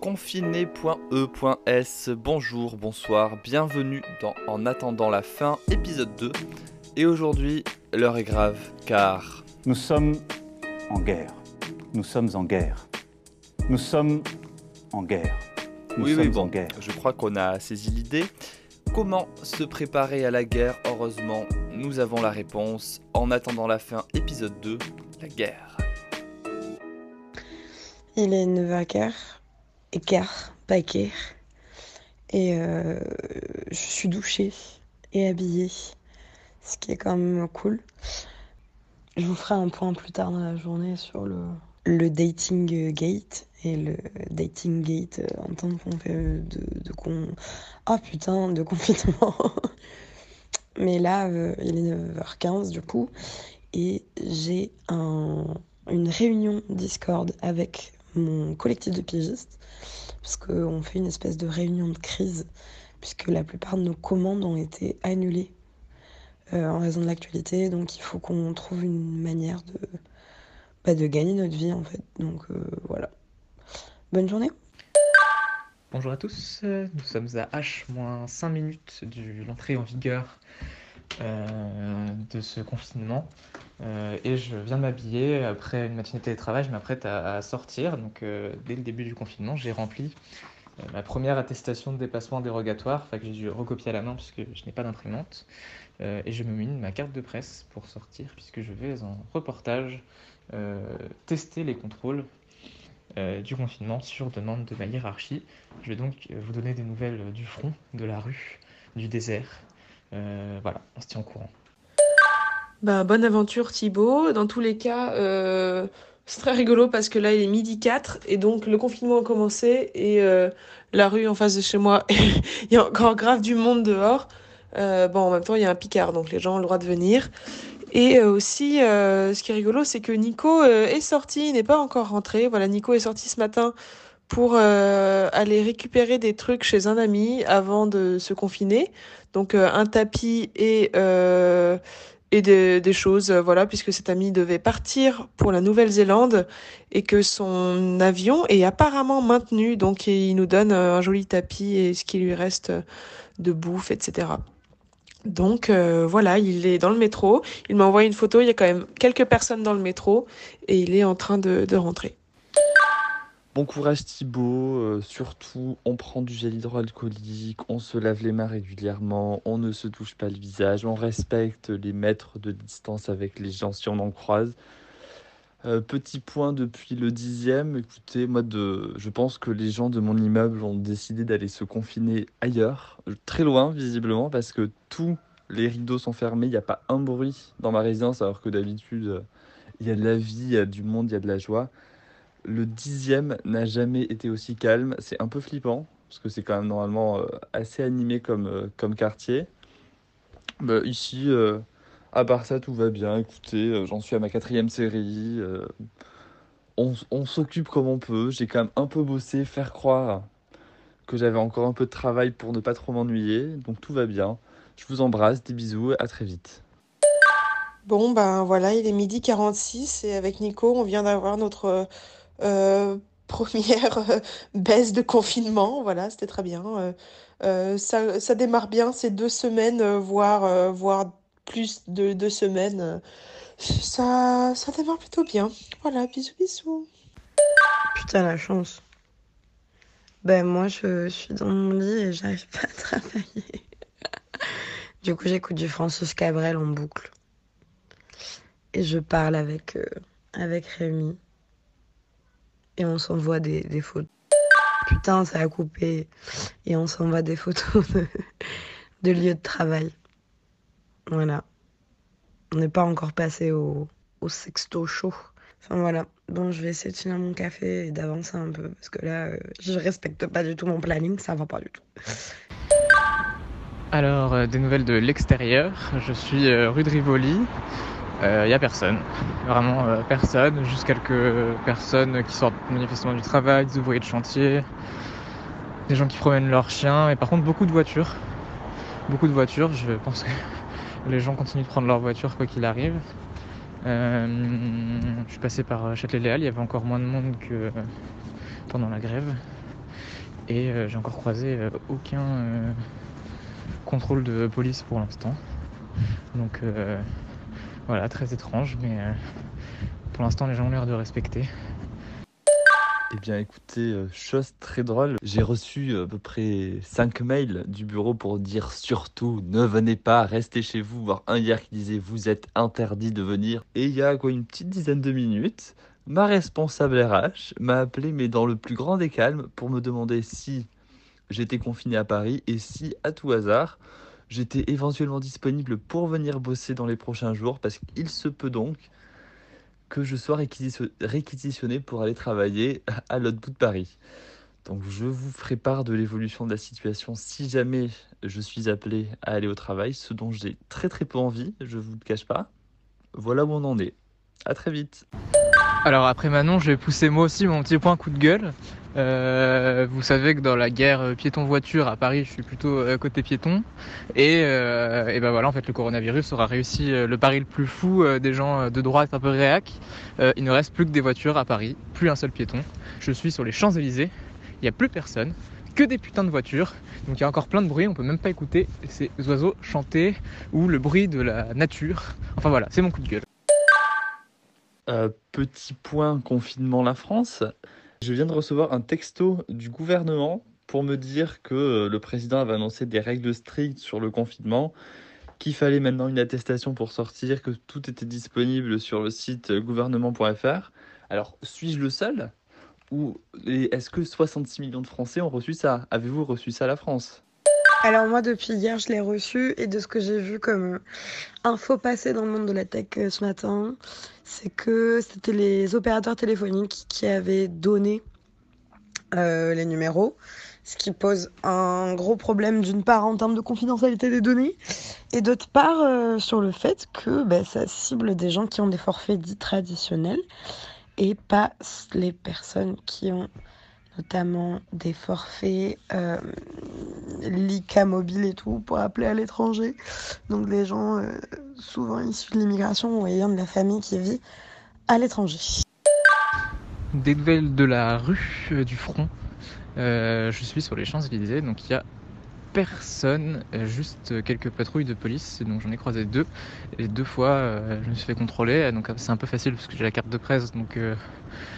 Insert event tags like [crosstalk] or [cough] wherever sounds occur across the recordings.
confiné.e.s. Bonjour, bonsoir, bienvenue dans En attendant la fin, épisode 2. Et aujourd'hui, l'heure est grave car. Nous sommes en guerre. Nous sommes en guerre. Nous sommes en guerre. Nous oui, sommes oui, bon, en guerre. je crois qu'on a saisi l'idée. Comment se préparer à la guerre? Heureusement, nous avons la réponse. En attendant la fin, épisode 2, la guerre. Il est 9h15, écart, guerre. Et euh, je suis douchée et habillée, ce qui est quand même cool. Je vous ferai un point plus tard dans la journée sur le, le dating gate et le dating gate euh, en tant qu'on fait de, de con... Ah putain, de confinement. [laughs] Mais là, euh, il est 9h15 du coup, et j'ai un, une réunion Discord avec mon collectif de pigistes, parce fait une espèce de réunion de crise, puisque la plupart de nos commandes ont été annulées euh, en raison de l'actualité, donc il faut qu'on trouve une manière de, bah, de gagner notre vie en fait. Donc euh, voilà. Bonne journée. Bonjour à tous, nous sommes à H-5 minutes de l'entrée en vigueur de ce confinement euh, et je viens de m'habiller après une matinée de télétravail, je m'apprête à, sortir. Donc euh, dès le début du confinement, j'ai rempli euh, ma première attestation de dépassement dérogatoire, que j'ai dû recopier à la main puisque je n'ai pas d'imprimante euh, et je me mine ma carte de presse pour sortir puisque je vais en reportage euh, tester les contrôles euh, du confinement sur demande de ma hiérarchie. Je vais donc vous donner des nouvelles du front, de la rue, du désert. Euh, voilà, on se tient au courant. Bah, bonne aventure Thibaut. Dans tous les cas, euh, c'est très rigolo parce que là il est midi 4 et donc le confinement a commencé et euh, la rue en face de chez moi, [laughs] il y a encore grave du monde dehors. Bon, en même temps, il y a un picard donc les gens ont le droit de venir. Et aussi, ce qui est rigolo, c'est que Nico est sorti, il n'est pas encore rentré. Voilà, Nico est sorti ce matin pour euh, aller récupérer des trucs chez un ami avant de se confiner. Donc euh, un tapis et, euh, et des, choses, voilà, puisque cet ami devait partir pour la Nouvelle-Zélande et que son avion est apparemment maintenu. Donc il nous donne un joli tapis et ce qui lui reste de bouffe, etc. Donc voilà, il est dans le métro. Il m'a envoyé une photo. Il y a quand même quelques personnes dans le métro et il est en train de rentrer. Bon courage Thibaut, euh, surtout on prend du gel hydroalcoolique, on se lave les mains régulièrement, on ne se touche pas le visage, on respecte les mètres de distance avec les gens si on en croise. Euh, petit point depuis le dixième, écoutez, moi je pense que les gens de mon immeuble ont décidé d'aller se confiner ailleurs, très loin visiblement, parce que tous les rideaux sont fermés, il n'y a pas un bruit dans ma résidence, alors que d'habitude euh, il y a de la vie, il y a du monde, il y a de la joie. Le dixième n'a jamais été aussi calme. C'est un peu flippant, parce que c'est quand même normalement euh, assez animé comme, euh, quartier. Bah, ici, euh, à part ça, tout va bien. Écoutez, j'en suis à ma quatrième série. on on s'occupe comme on peut. J'ai quand même un peu bossé, faire croire que j'avais encore un peu de travail pour ne pas trop m'ennuyer. Donc tout va bien. Je vous embrasse, des bisous, à très vite. Bon, ben voilà, il est midi 46 et avec Nico, on vient d'avoir notre première euh, baisse de confinement. Voilà, c'était très bien. Euh, euh, ça, ça démarre bien, ces deux semaines, euh, voire, euh, voire plus de deux semaines. euh, ça, ça démarre plutôt bien. Voilà, bisous, bisous. Putain, la chance. Ben moi, je, suis dans mon lit et j'arrive pas à travailler. [laughs] Du coup, j'écoute du Francis Cabrel en boucle. Et je parle avec, euh, avec Rémi. Et on s'envoie des, photos. Putain, ça a coupé. Et on s'envoie des photos de, lieux de travail. Voilà. On n'est pas encore passé au, sexto show. Enfin voilà. Bon, je vais essayer de finir mon café et d'avancer un peu. Parce que là, euh, je respecte pas du tout mon planning. Ça va pas du tout. Alors, euh, des nouvelles de l'extérieur. Je suis euh, rue de Rivoli. Il euh, n'y a personne. Vraiment euh, personne. Juste quelques personnes qui sortent manifestement du travail, des ouvriers de chantier, des gens qui promènent leurs chiens. Et par contre, beaucoup de voitures. Beaucoup de voitures. Je pense que [laughs] les gens continuent de prendre leur voiture quoi qu'il arrive. Euh, je suis passé par Châtelet-Léal. Il y avait encore moins de monde que pendant la grève. Et j'ai encore croisé aucun contrôle de police pour l'instant. Donc voilà, très étrange, mais pour l'instant les gens ont l'air de respecter. Eh bien écoutez, euh, chose très drôle, j'ai reçu à peu près 5 mails du bureau pour dire surtout ne venez pas, restez chez vous, voire un hier qui disait vous êtes interdit de venir. Et il y a quoi une petite dizaine de minutes, ma responsable RH m'a appelé mais dans le plus grand des calmes pour me demander si j'étais confiné à Paris et si à tout hasard j'étais éventuellement disponible pour venir bosser dans les prochains jours parce qu'il se peut donc que je sois réquisitionné pour aller travailler à l'autre bout de Paris. Donc je vous ferai part de l'évolution de la situation si jamais je suis appelé à aller au travail, ce dont j'ai très très peu envie, je vous le cache pas. Voilà où on en est. À très vite. Alors après Manon, je vais pousser moi aussi mon petit point coup de gueule. Euh, vous savez que dans la guerre piéton-voiture à Paris, je suis plutôt euh, côté piéton. Et, euh, et, ben voilà, en fait, le coronavirus aura réussi le pari le plus fou des gens de droite un peu réac. il ne reste plus que des voitures à Paris, plus un seul piéton. Je suis sur les Champs-Élysées, il n'y a plus personne, que des putains de voitures. Donc il y a encore plein de bruit, on peut même pas écouter ces oiseaux chanter ou le bruit de la nature. Enfin voilà, c'est mon coup de gueule. petit point confinement la France. Je viens de recevoir un texto du gouvernement pour me dire que euh, le président avait annoncé des règles strictes sur le confinement, qu'il fallait maintenant une attestation pour sortir, que tout était disponible sur le site gouvernement.fr. Alors, suis-je le seul? Ou est-ce que 66 millions de Français ont reçu ça? Avez-vous reçu ça à la France? Alors moi depuis hier je l'ai reçu et de ce que j'ai vu comme euh, info passée dans le monde de la tech euh, ce matin, c'est que c'était les opérateurs téléphoniques qui avaient donné euh, les numéros, ce qui pose un gros problème d'une part en termes de confidentialité des données et d'autre part sur le fait que bah, ça cible des gens qui ont des forfaits dits traditionnels et pas les personnes qui ont notamment des forfaits euh, l'ICA mobile et tout pour appeler à l'étranger. Donc des gens euh, souvent issus de l'immigration ou ayant de la famille qui vit à l'étranger. Des nouvelles de la rue euh, du front. je suis sur les Champs-Élysées, donc il y a personne, euh, juste quelques patrouilles de police. Donc j'en ai croisé deux. Et deux fois, euh, je me suis fait contrôler. Donc c'est un peu facile parce que j'ai la carte de presse. Donc euh,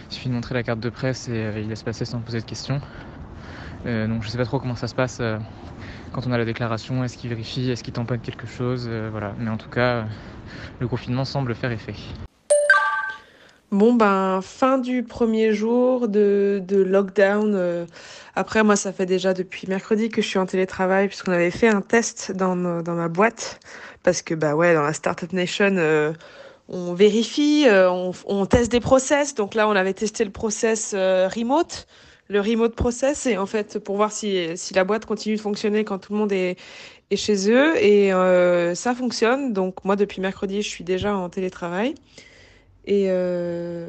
il suffit de montrer la carte de presse et il laisse passer sans poser de questions. donc je sais pas trop comment ça se passe quand on a la déclaration. Est-ce qu'il vérifie Est-ce qu'il tamponne quelque chose Voilà. Mais en tout cas, le confinement semble faire effet. Bon, ben, fin du premier jour de, de lockdown. Euh, après, moi, ça fait déjà depuis mercredi que je suis en télétravail, puisqu'on avait fait un test dans, dans ma boîte. Parce que, bah ouais, dans la Startup Nation, euh, on vérifie, euh, on, teste des process. Donc là, on avait testé le process remote, le remote process, et en fait, pour voir si, si la boîte continue de fonctionner quand tout le monde est, est chez eux. Et ça fonctionne. Donc, moi, depuis mercredi, je suis déjà en télétravail et euh,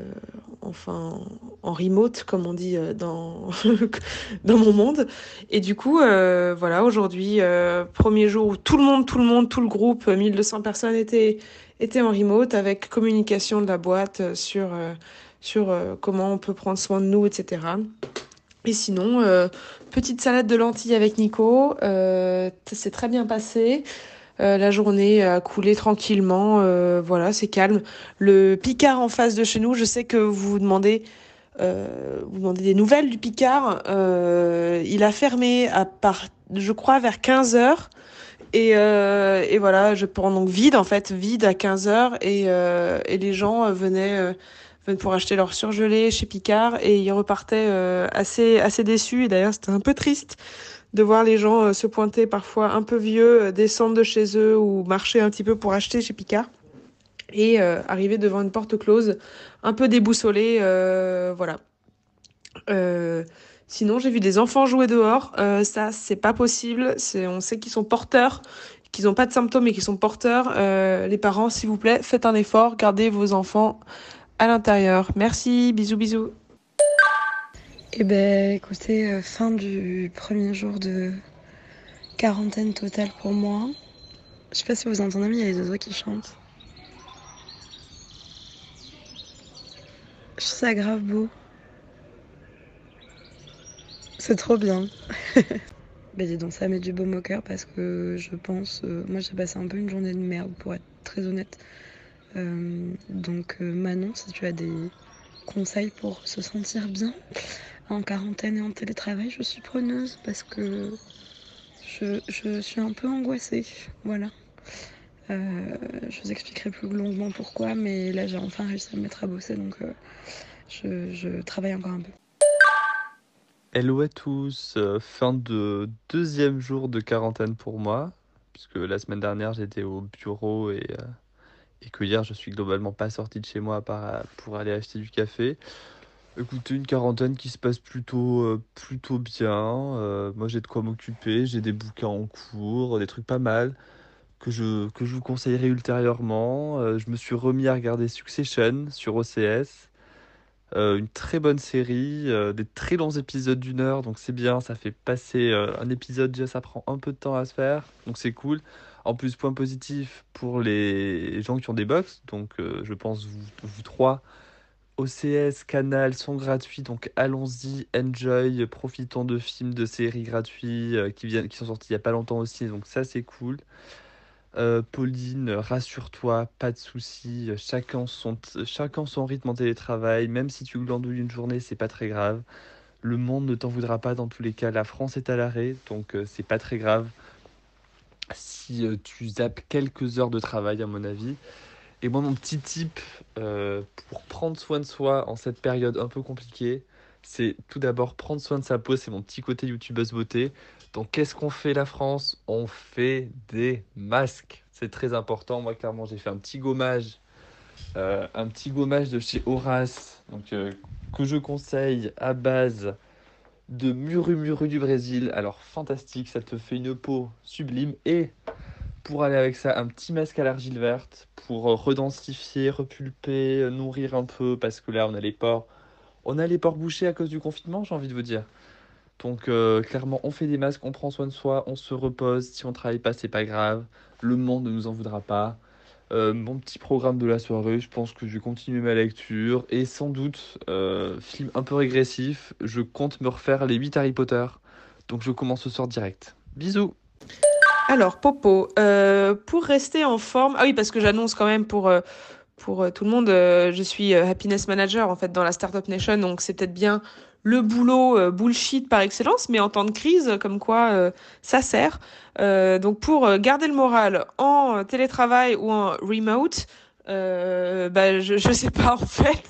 enfin en remote comme on dit euh, dans [laughs] dans mon monde. Et du coup euh, voilà aujourd'hui premier jour où tout le monde tout le monde tout le groupe 1200 personnes étaient étaient en remote avec communication de la boîte sur sur comment on peut prendre soin de nous etc et sinon petite salade de lentilles avec Nico. C'est très bien passé euh, la journée a coulé tranquillement. Euh, voilà, c'est calme. Le Picard en face de chez nous, je sais que vous vous demandez, euh, vous demandez des nouvelles du Picard. il a fermé à part, je crois, vers 15 heures. Et, voilà, je prends donc vide en fait, vide à 15 heures. Et, les gens venaient pour acheter leur surgelé chez Picard et ils repartaient assez assez déçus. D'ailleurs, c'était un peu triste de voir les gens euh, se pointer parfois un peu vieux, euh, descendre de chez eux ou marcher un petit peu pour acheter chez Picard et euh, arriver devant une porte close, un peu déboussolé, voilà. sinon, j'ai vu des enfants jouer dehors. ça, c'est pas possible. On sait qu'ils sont porteurs, qu'ils n'ont pas de symptômes et qu'ils sont porteurs. les parents, s'il vous plaît, faites un effort, gardez vos enfants à l'intérieur. Merci, bisous, bisous. Eh ben, écoutez, euh, fin du premier jour de quarantaine totale pour moi. Je sais pas si vous entendez, mais il y a les oiseaux qui chantent. Je trouve ça grave beau. C'est trop bien. [laughs] bah dis donc, ça met du baume au cœur parce que je pense... euh, moi, j'ai passé un peu une journée de merde, pour être très honnête. Euh, donc, Manon, si tu as des conseils pour se sentir bien en quarantaine et en télétravail, je suis preneuse parce que je, je suis un peu angoissée. Voilà. Euh, je vous expliquerai plus longuement pourquoi, mais là, j'ai enfin réussi à me mettre à bosser, donc euh, je, je travaille encore un peu. Hello à tous, euh, fin de deuxième jour de quarantaine pour moi, puisque la semaine dernière j'étais au bureau et, et que hier je suis globalement pas sorti de chez moi pour aller acheter du café. Écoutez, une quarantaine qui se passe plutôt, euh, plutôt bien. euh, moi j'ai de quoi m'occuper, j'ai des bouquins en cours, des trucs pas mal que je, que je vous conseillerai ultérieurement. Euh, je me suis remis à regarder Succession sur OCS. Une très bonne série, des très longs épisodes d'une heure, donc c'est bien, ça fait passer un épisode, déjà ça prend un peu de temps à se faire, donc c'est cool. En plus, point positif pour les gens qui ont des box, donc je pense vous, vous trois, OCS, Canal sont gratuits, donc allons-y, enjoy, profitons de films, de séries gratuits euh, qui viennent, qui sont sortis il y a pas longtemps aussi, donc ça c'est cool. Euh, Pauline, rassure-toi, pas de soucis, chacun son, chacun son rythme en télétravail, même si tu glandouilles une journée, c'est pas très grave. Le monde ne t'en voudra pas dans tous les cas, la France est à l'arrêt, donc euh, c'est pas très grave si euh, tu zappes quelques heures de travail à mon avis. Et moi mon petit tip euh, pour prendre soin de soi en cette période un peu compliquée, c'est tout d'abord prendre soin de sa peau, c'est mon petit côté youtubeuse beauté. Donc, qu'est-ce qu'on fait la France? On fait des masques. C'est très important. Moi, clairement, j'ai fait un petit gommage, euh, un petit gommage de chez Horace, euh, que je conseille à base de Muru Muru du Brésil. Alors, fantastique, ça te fait une peau sublime. Et pour aller avec ça, un petit masque à l'argile verte pour euh, redensifier, repulper, euh, nourrir un peu, parce que là, on a les pores, on a les pores bouchés à cause du confinement, j'ai envie de vous dire. Donc euh, clairement, on fait des masques, on prend soin de soi, on se repose. Si on travaille pas, c'est pas grave. Le monde ne nous en voudra pas. Mon petit programme de la soirée, je pense que je vais continuer ma lecture. Et sans doute, film un peu régressif, je compte me refaire les 8 Harry Potter. Donc je commence ce soir direct. Bisous Alors, Popo, euh, pour rester en forme, ah oui, parce que j'annonce quand même pour, euh, pour euh, tout le monde, euh, je suis happiness manager en fait dans la Startup Nation, donc c'est peut-être bien le boulot bullshit par excellence, mais en temps de crise, comme quoi ça sert. Euh, donc pour garder le moral en télétravail ou en remote, euh, bah, je, je sais pas en fait.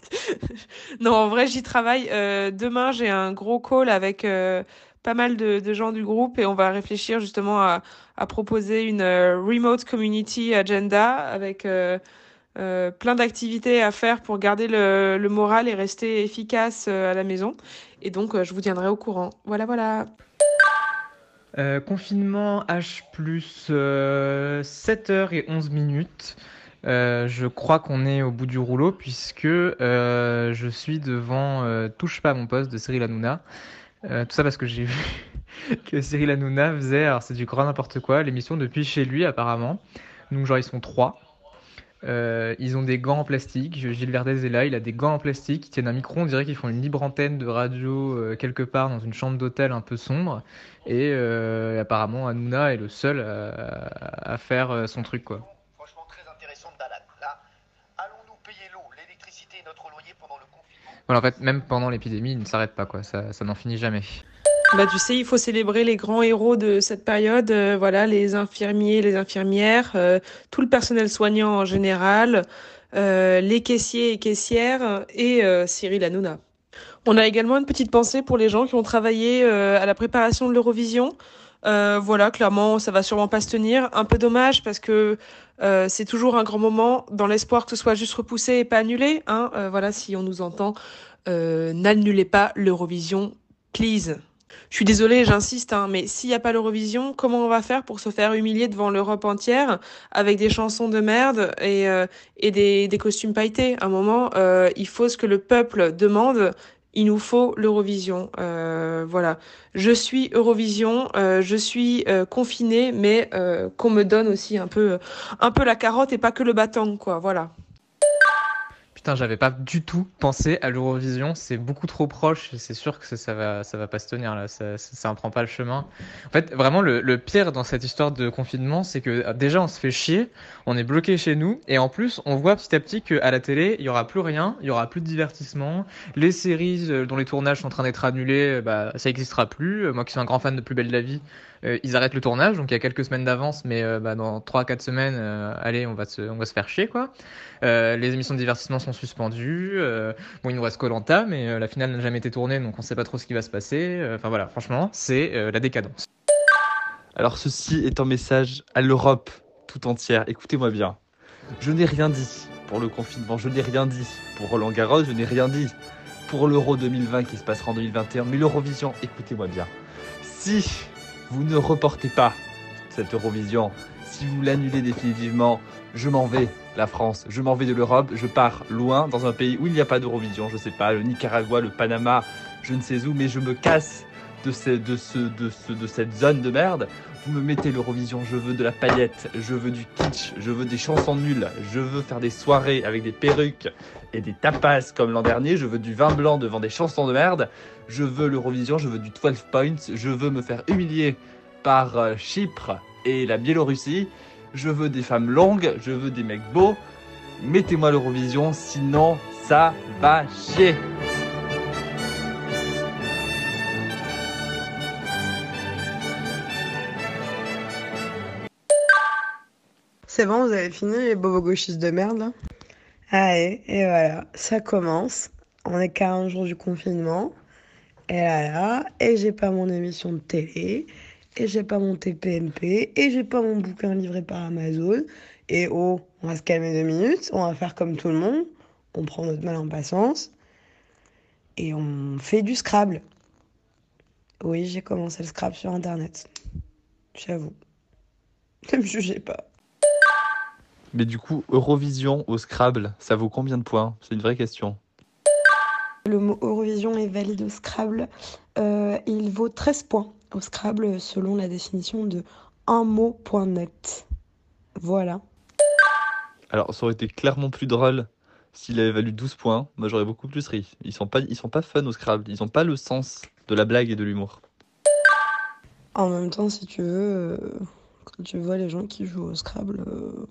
[laughs] non, en vrai, j'y travaille. Euh, demain, j'ai un gros call avec euh, pas mal de, gens du groupe et on va réfléchir justement à, proposer une euh, remote community agenda avec euh, euh, plein d'activités à faire pour garder le, moral et rester efficace à la maison. Et donc, je vous tiendrai au courant. Voilà, voilà. Confinement H plus euh, 7h et 11 minutes. Je crois qu'on est au bout du rouleau puisque je suis devant Touche pas à mon poste de Cyril Hanouna. Euh, tout ça parce que j'ai [laughs] vu que Cyril Hanouna faisait, alors c'est du grand n'importe quoi, l'émission depuis chez lui apparemment. Donc genre ils sont trois. Euh, ils ont des gants en plastique. Gilles Verdez est là, il a des gants en plastique. Ils tiennent un micro, on dirait qu'ils font une libre antenne de radio euh, quelque part dans une chambre d'hôtel un peu sombre. Et apparemment, Hanouna est le seul à, faire son truc, quoi. Franchement, très intéressante balade. Là, allons-nous payer l'eau, l'électricité et notre loyer pendant le Voilà, en fait, même pendant l'épidémie, il ne s'arrête pas, quoi. Ça, ça n'en finit jamais. Bah, tu sais, il faut célébrer les grands héros de cette période, euh, voilà, les infirmiers, les infirmières, euh, tout le personnel soignant en général, euh, les caissiers et caissières et Cyril Hanouna. On a également une petite pensée pour les gens qui ont travaillé à la préparation de l'Eurovision. Voilà, clairement, ça va sûrement pas se tenir. Un peu dommage parce que euh, c'est toujours un grand moment dans l'espoir que ce soit juste repoussé et pas annulé. Hein. Euh, voilà, si on nous entend, euh, n'annulez pas l'Eurovision, please. Je suis désolée, j'insiste, hein, mais s'il n'y a pas l'Eurovision, comment on va faire pour se faire humilier devant l'Europe entière avec des chansons de merde et, des, costumes pailletés? À un moment, il faut ce que le peuple demande. Il nous faut l'Eurovision. Euh, voilà. Je suis Eurovision, euh, je suis euh, confinée, mais euh, qu'on me donne aussi un peu, un peu la carotte et pas que le bâton, quoi. Voilà. Putain, j'avais pas du tout pensé à l'Eurovision. C'est beaucoup trop proche. C'est sûr que ça, ça va, ça va pas se tenir là. Ça, ça, ça en prend pas le chemin. En fait, vraiment, le, pire dans cette histoire de confinement, c'est que euh, déjà, on se fait chier. On est bloqué chez nous. Et en plus, on voit petit à petit qu'à la télé, il y aura plus rien. Il y aura plus de divertissement. Les séries euh, dont les tournages sont en train d'être annulés, euh, bah, ça existera plus. Moi qui suis un grand fan de Plus belle la vie, euh, ils arrêtent le tournage. Donc il y a quelques semaines d'avance. Mais euh, bah, dans 3-4 semaines, euh, allez, on va, se, faire chier, quoi. Les émissions de divertissement sont suspendues. Bon, il nous reste Colanta, mais la finale n'a jamais été tournée, donc on sait pas trop ce qui va se passer. Enfin voilà, franchement, c'est la décadence. Alors ceci est un message à l'Europe tout entière. Écoutez-moi bien. Je n'ai rien dit pour le confinement, je n'ai rien dit pour Roland Garros, je n'ai rien dit pour l'Euro 2020 qui se passera en 2021. Mais l'Eurovision, écoutez-moi bien. Si vous ne reportez pas cette Eurovision, si vous l'annulez définitivement, je m'en vais, la France, je m'en vais de l'Europe, je pars loin dans un pays où il n'y a pas d'Eurovision, je sais pas, le Nicaragua, le Panama, je ne sais où, mais je me casse de, ce, de, ce, de, ce, de cette zone de merde. Vous me mettez l'Eurovision, je veux de la paillette, je veux du kitsch, je veux des chansons nulles, je veux faire des soirées avec des perruques et des tapas comme l'an dernier, je veux du vin blanc devant des chansons de merde, je veux l'Eurovision, je veux du 12 points, je veux me faire humilier par euh, Chypre et la Biélorussie, je veux des femmes longues, je veux des mecs beaux, mettez-moi l'Eurovision, sinon ça va chier. C'est bon, vous avez fini les bobos gauchistes de merde Allez, et voilà, ça commence. On est 40 jours du confinement. Et là là, et j'ai pas mon émission de télé, et j'ai pas mon TPMP, et j'ai pas mon bouquin livré par Amazon. Et oh, on va se calmer deux minutes, on va faire comme tout le monde, on prend notre mal en patience, et on fait du Scrabble. Oui, j'ai commencé le Scrabble sur Internet. J'avoue. Ne me jugez pas. Mais du coup, Eurovision au Scrabble, ça vaut combien de points? C'est une vraie question. Le mot Eurovision est valide au Scrabble. Euh, il vaut 13 points au Scrabble selon la définition de unmot.net. Voilà. Alors, ça aurait été clairement plus drôle s'il avait valu 12 points. Moi, j'aurais beaucoup plus ri. Ils sont pas, ils sont pas fun au Scrabble. Ils ont pas le sens de la blague et de l'humour. En même temps, si tu veux, euh, quand tu vois les gens qui jouent au Scrabble, euh,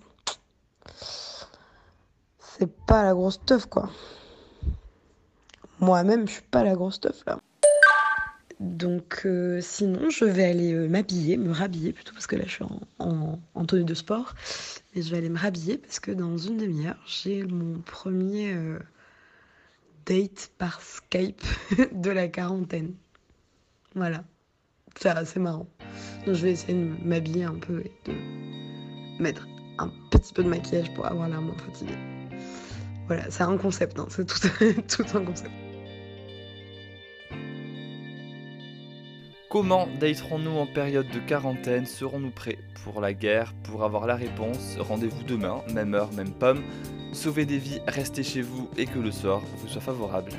c'est pas la grosse teuf, quoi. Moi-même, je suis pas la grosse teuf, là. Donc, euh, sinon, je vais aller euh, m'habiller, me rhabiller plutôt, parce que là, je suis en, en- en tenue de sport. Et je vais aller me rhabiller parce que dans une demi-heure, j'ai mon premier euh, date par Skype [laughs] de la quarantaine. Voilà. C'est assez marrant. Donc, je vais essayer de m'habiller un peu et de mettre un petit peu de maquillage pour avoir l'air moins fatiguée. Voilà, c'est un concept, hein, c'est [laughs] tout, un concept. Comment daterons-nous en période de quarantaine? Serons-nous prêts pour la guerre? Pour avoir la réponse, rendez-vous demain, même heure, même pomme. Sauvez des vies, restez chez vous et que le sort vous soit favorable.